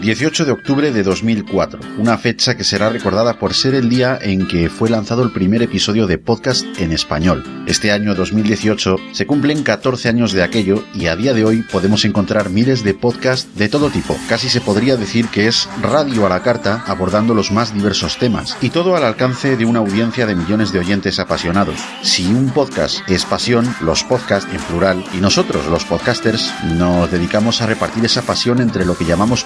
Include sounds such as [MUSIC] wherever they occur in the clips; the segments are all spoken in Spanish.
18 de octubre de 2004, una fecha que será recordada por ser el día en que fue lanzado el primer episodio de podcast en español. Este año 2018 se cumplen 14 años de aquello y a día de hoy podemos encontrar miles de podcasts de todo tipo. Casi se podría decir que es radio a la carta abordando los más diversos temas y todo al alcance de una audiencia de millones de oyentes apasionados. Si un podcast es pasión, los podcasts en plural y nosotros los podcasters nos dedicamos a repartir esa pasión entre lo que llamamos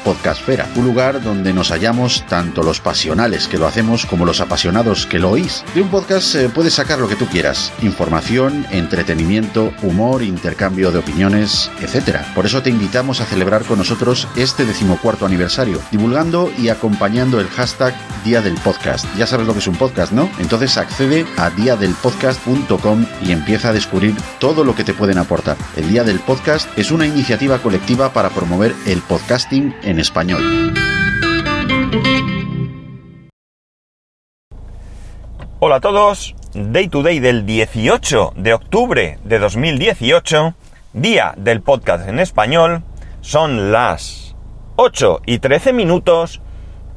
un lugar donde nos hallamos tanto los pasionales que lo hacemos como los apasionados que lo oís. De un podcast se puedes sacar lo que tú quieras, información, entretenimiento, humor, intercambio de opiniones, etc. Por eso te invitamos a celebrar con nosotros este decimocuarto aniversario, divulgando y acompañando el hashtag Día del Podcast. Ya sabes lo que es un podcast, ¿no? Entonces accede a diadelpodcast.com y empieza a descubrir todo lo que te pueden aportar. El Día del Podcast es una iniciativa colectiva para promover el podcasting en español. Hola a todos, Day to Day del 18 de octubre de 2018, día del podcast en español, son las 8 y 13 minutos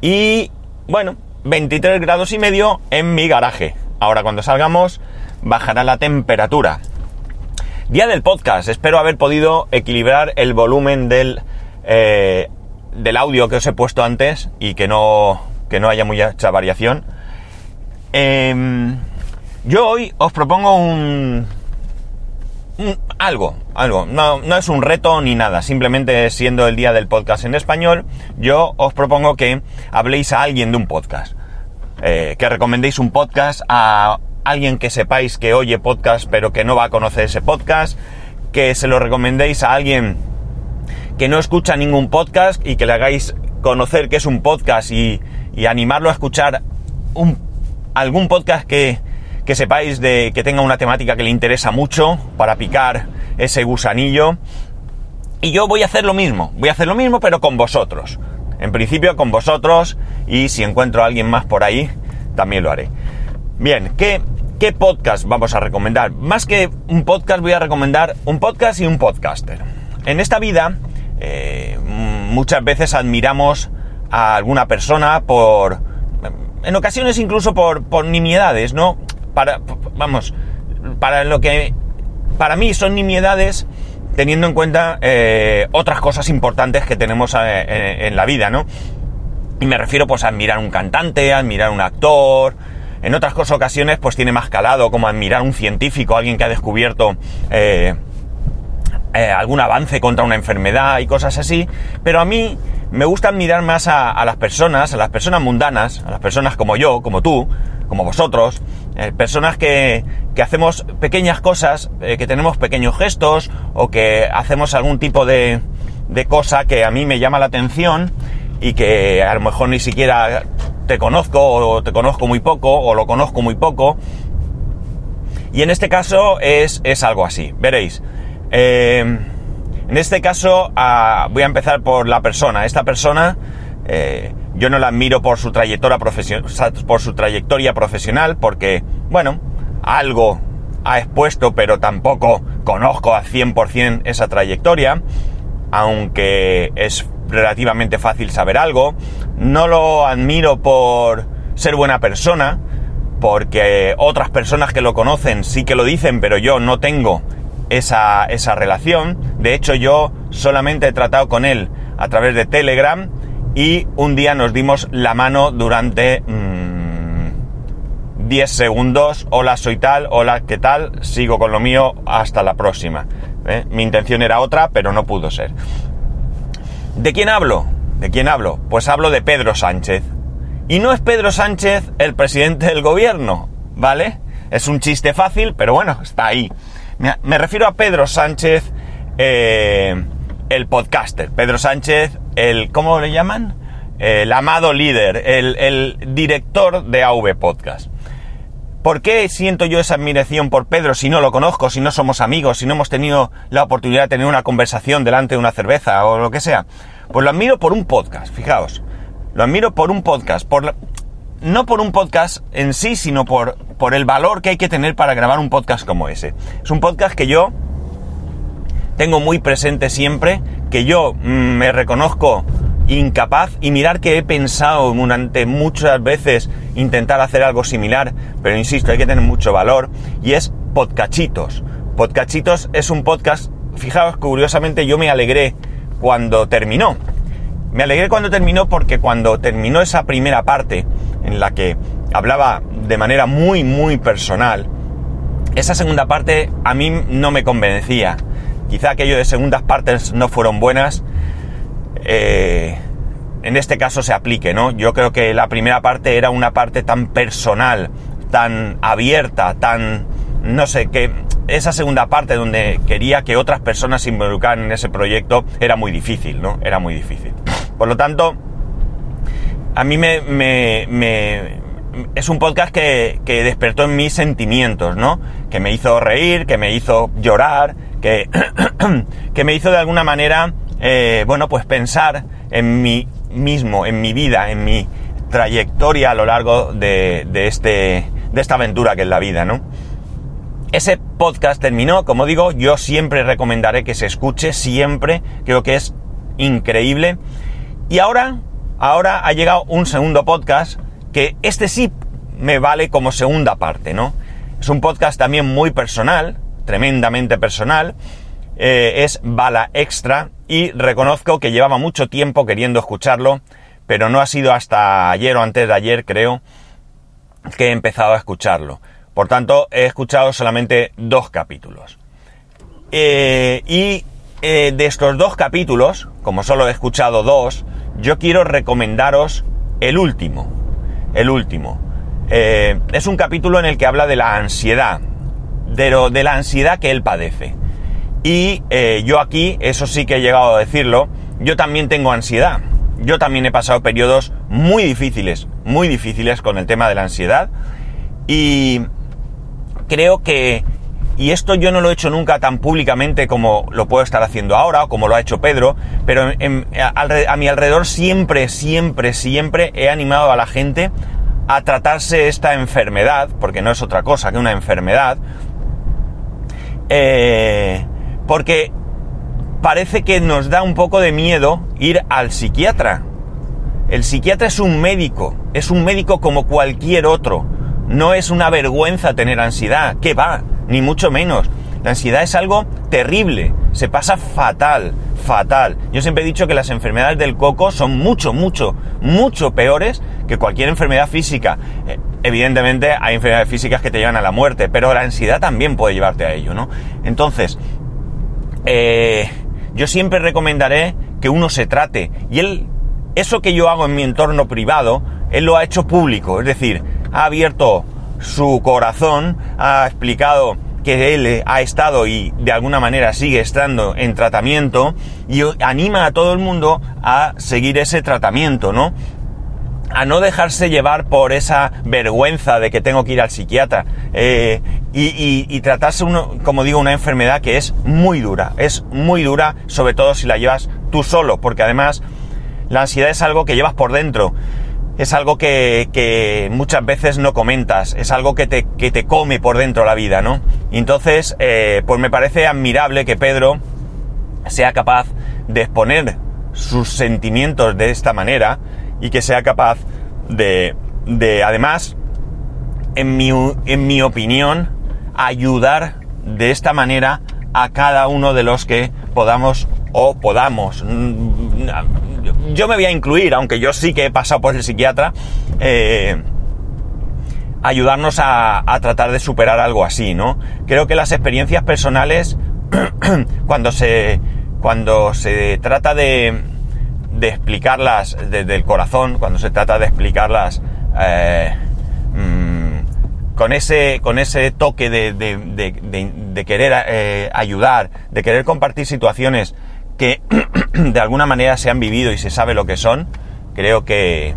y, bueno, 23 grados y medio en mi garaje. Ahora cuando salgamos bajará la temperatura. Día del podcast, espero haber podido equilibrar el volumen del, eh, del audio que os he puesto antes y que no, que no haya mucha variación. Em, yo hoy os propongo un, algo, algo. No, no, es un reto ni nada. Simplemente siendo el día del podcast en español, yo os propongo que habléis a alguien de un podcast. Eh, que recomendéis un podcast a alguien que sepáis que oye podcast pero que no va a conocer ese podcast. Que se lo recomendéis a alguien que no escucha ningún podcast y que le hagáis conocer que es un podcast y, y animarlo a escuchar un, algún podcast que, que sepáis de que tenga una temática que le interesa mucho para picar ese gusanillo. Y yo voy a hacer lo mismo, voy a hacer lo mismo pero con vosotros. En principio con vosotros y si encuentro a alguien más por ahí, también lo haré. Bien, ¿qué, qué podcast vamos a recomendar? Más que un podcast voy a recomendar un podcast y un podcaster. En esta vida eh, muchas veces admiramos a alguna persona por... En ocasiones incluso por, por nimiedades, ¿no? para, vamos, para lo que para mí son nimiedades teniendo en cuenta eh, otras cosas importantes que tenemos eh, en, la vida, ¿no? Y me refiero pues a admirar un cantante, a admirar un actor, en otras ocasiones pues tiene más calado como admirar un científico, alguien que ha descubierto algún avance contra una enfermedad y cosas así, pero a mí me gusta admirar más a las personas, a las personas mundanas, a las personas como yo, como tú, como vosotros, eh, personas que, que, hacemos pequeñas cosas, eh, que tenemos pequeños gestos o que hacemos algún tipo de, de cosa que a mí me llama la atención y que a lo mejor ni siquiera te conozco o te conozco muy poco o lo conozco muy poco. Y en este caso es, es algo así, veréis. Eh, en este caso ah, voy a empezar por la persona. Esta persona yo no la admiro por su trayectoria, por su trayectoria profesional, porque, bueno, algo ha expuesto, pero tampoco conozco a 100% esa trayectoria, aunque es relativamente fácil saber algo. No lo admiro por ser buena persona, porque otras personas que lo conocen sí que lo dicen, pero yo no tengo esa, esa relación. De hecho, yo solamente he tratado con él a través de Telegram y un día nos dimos la mano durante 10 mm, segundos. Hola, soy tal, hola, ¿qué tal? Sigo con lo mío, hasta la próxima. ¿eh? Mi intención era otra, pero no pudo ser. ¿De quién hablo? ¿De quién hablo? Pues hablo de Pedro Sánchez. Y no es Pedro Sánchez el presidente del gobierno, ¿vale? Es un chiste fácil, pero bueno, está ahí. Me, refiero a Pedro Sánchez, eh, el podcaster. Pedro Sánchez, el, ¿cómo le llaman? El amado líder, el, director de AV Podcast. ¿Por qué siento yo esa admiración por Pedro si no lo conozco, si no somos amigos, si no hemos tenido la oportunidad de tener una conversación delante de una cerveza o lo que sea? Pues lo admiro por un podcast, fijaos. Lo admiro por un podcast, por no por un podcast en sí, sino por, por el valor que hay que tener para grabar un podcast como ese. Es un podcast que yo tengo muy presente siempre, que yo mm, me reconozco incapaz y mirar que he pensado durante muchas veces intentar hacer algo similar, pero insisto, hay que tener mucho valor, y es Podcachitos. Podcachitos es un podcast, fijaos, curiosamente yo me alegré cuando terminó. Me alegré cuando terminó porque cuando terminó esa primera parte en la que hablaba de manera muy, muy personal, esa segunda parte a mí no me convencía. Quizá aquello de segundas partes no fueron buenas. Eh, en este caso se aplique, ¿no? Yo creo que la primera parte era una parte tan personal, tan abierta, tan... no sé, que esa segunda parte donde quería que otras personas se involucraran en ese proyecto era muy difícil, ¿no? Era muy difícil. Por lo tanto, a mí me, es un podcast que, que, despertó en mis sentimientos, ¿no? Que me hizo reír, que me hizo llorar, que, [CLEARS THROAT] que me hizo de alguna manera, eh, bueno, pues pensar en mí mismo, en mi vida, en mi trayectoria a lo largo de, de, este, de esta aventura que es la vida, ¿no? Ese podcast terminó, como digo, yo siempre recomendaré que se escuche, siempre, creo que es increíble. Y ahora, ahora ha llegado un segundo podcast que este sí me vale como segunda parte, ¿no? Es un podcast también muy personal, tremendamente personal, eh, es Bala Extra y reconozco que llevaba mucho tiempo queriendo escucharlo, pero no ha sido hasta ayer o antes de ayer, creo, que he empezado a escucharlo. Por tanto, he escuchado solamente dos capítulos. Eh, y eh, de estos dos capítulos, como solo he escuchado dos, yo quiero recomendaros el último. El último. Eh, es un capítulo en el que habla de la ansiedad, de, de la ansiedad que él padece. Y yo aquí, eso sí que he llegado a decirlo, yo también tengo ansiedad. Yo también he pasado periodos muy difíciles, muy difíciles con el tema de la ansiedad. Y creo que, y esto yo no lo he hecho nunca tan públicamente como lo puedo estar haciendo ahora o como lo ha hecho Pedro, pero a, mi alrededor siempre, siempre, siempre he animado a la gente a tratarse esta enfermedad, porque no es otra cosa que una enfermedad, eh, porque parece que nos da un poco de miedo ir al psiquiatra. El psiquiatra es un médico, es un médico como cualquier otro. No es una vergüenza tener ansiedad, que va, ni mucho menos. La ansiedad es algo terrible, se pasa fatal, fatal. Yo siempre he dicho que las enfermedades del coco son mucho, mucho, mucho peores que cualquier enfermedad física. Eh, evidentemente hay enfermedades físicas que te llevan a la muerte, pero la ansiedad también puede llevarte a ello, ¿no? Entonces, eh, yo siempre recomendaré que uno se trate. Y él, eso que yo hago en mi entorno privado, él lo ha hecho público. Es decir, ha abierto su corazón, ha explicado que él ha estado y de alguna manera sigue estando en tratamiento y anima a todo el mundo a seguir ese tratamiento, ¿no? A no dejarse llevar por esa vergüenza de que tengo que ir al psiquiatra eh, y, tratarse, uno, como digo, una enfermedad que es muy dura, es muy dura, sobre todo si la llevas tú solo, porque además la ansiedad es algo que llevas por dentro es algo que, muchas veces no comentas, es algo que te, que te come por dentro la vida, ¿no? Y entonces, eh, pues me parece admirable que Pedro sea capaz de exponer sus sentimientos de esta manera y que sea capaz de, de además, en mi, en mi opinión, ayudar de esta manera a cada uno de los que podamos o podamos yo me voy a incluir, aunque yo sí que he pasado por el psiquiatra, eh, ayudarnos a, tratar de superar algo así, ¿no? Creo que las experiencias personales, [CLEARS THROAT] cuando se, cuando se trata de, de explicarlas desde el corazón, cuando se trata de explicarlas eh, mm, con, ese, con ese toque de, de querer eh, ayudar, de querer compartir situaciones que [CLEARS THROAT] [CLEARS THROAT] de alguna manera se han vivido y se sabe lo que son, creo que,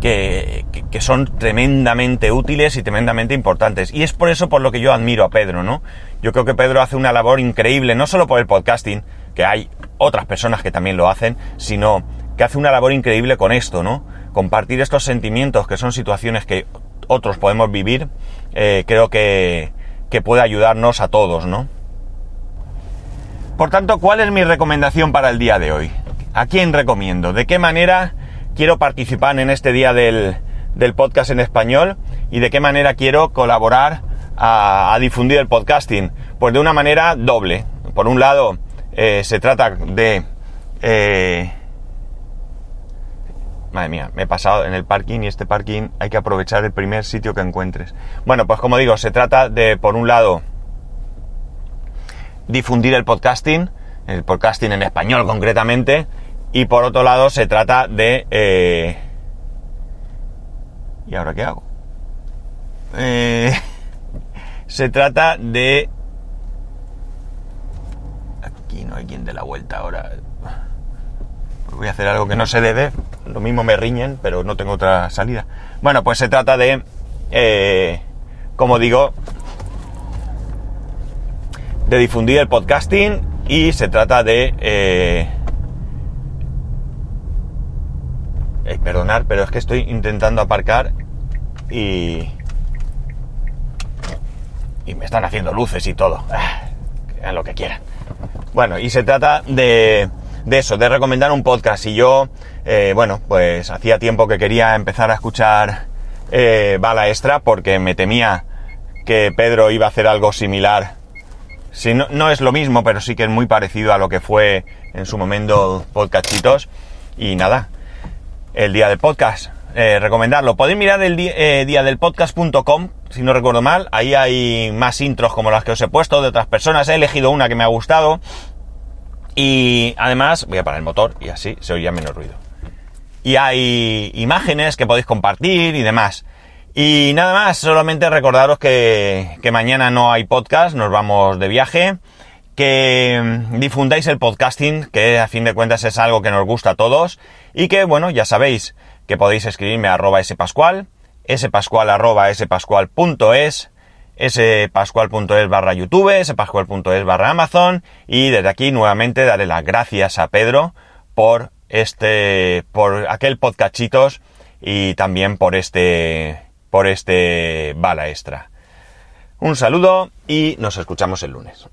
que, que, son tremendamente útiles y tremendamente importantes. Y es por eso por lo que yo admiro a Pedro, ¿no? Yo creo que Pedro hace una labor increíble, no solo por el podcasting, que hay otras personas que también lo hacen, sino que hace una labor increíble con esto, ¿no? Compartir estos sentimientos que son situaciones que otros podemos vivir, eh, creo que, que puede ayudarnos a todos, ¿no? Por tanto, ¿cuál es mi recomendación para el día de hoy? ¿A quién recomiendo? ¿De qué manera quiero participar en este día del, podcast en español? ¿Y de qué manera quiero colaborar a, difundir el podcasting? Pues de una manera doble. Por un lado, eh, se trata de... Eh, madre mía, me he pasado en el parking y este parking hay que aprovechar el primer sitio que encuentres. Bueno, pues como digo, se trata de, por un lado, difundir el podcasting, el podcasting en español concretamente, y por otro lado se trata de... Eh, ¿Y ahora qué hago? Eh, [LAUGHS] se trata de... Aquí no hay quien dé la vuelta ahora. Voy a hacer algo que no se debe. Lo mismo me riñen, pero no tengo otra salida. Bueno, pues se trata de... Eh, como digo, de difundir el podcasting y se trata de Eh, perdonar, pero es que estoy intentando aparcar y... Y me están haciendo luces y todo. Ah, hagan lo que quieran. Bueno, y se trata de, de eso, de recomendar un podcast. Y yo, eh, bueno, pues hacía tiempo que quería empezar a escuchar eh, Bala Extra porque me temía que Pedro iba a hacer algo similar. Si no, no es lo mismo, pero sí que es muy parecido a lo que fue en su momento Podcastitos. Y nada, el día del podcast. Eh, recomendarlo. Podéis mirar el día, eh, del podcast.com, si no recuerdo mal. Ahí hay más intros como las que os he puesto de otras personas. He elegido una que me ha gustado. Y además, voy a parar el motor y así se oiría menos ruido. Y hay imágenes que podéis compartir y demás. Y nada más, solamente recordaros que, que mañana no hay podcast, nos vamos de viaje que mm, difundáis el podcasting, que a fin de cuentas es algo que nos gusta a todos, y que, bueno, ya sabéis que podéis escribirme a arroba spascual, spascual arroba spascual.es, spascual.es barra youtube, spascual.es barra amazon, y desde aquí nuevamente daré las gracias a Pedro por este, por aquel podcachitos y también por este, por este bala extra. Un saludo y nos escuchamos el lunes.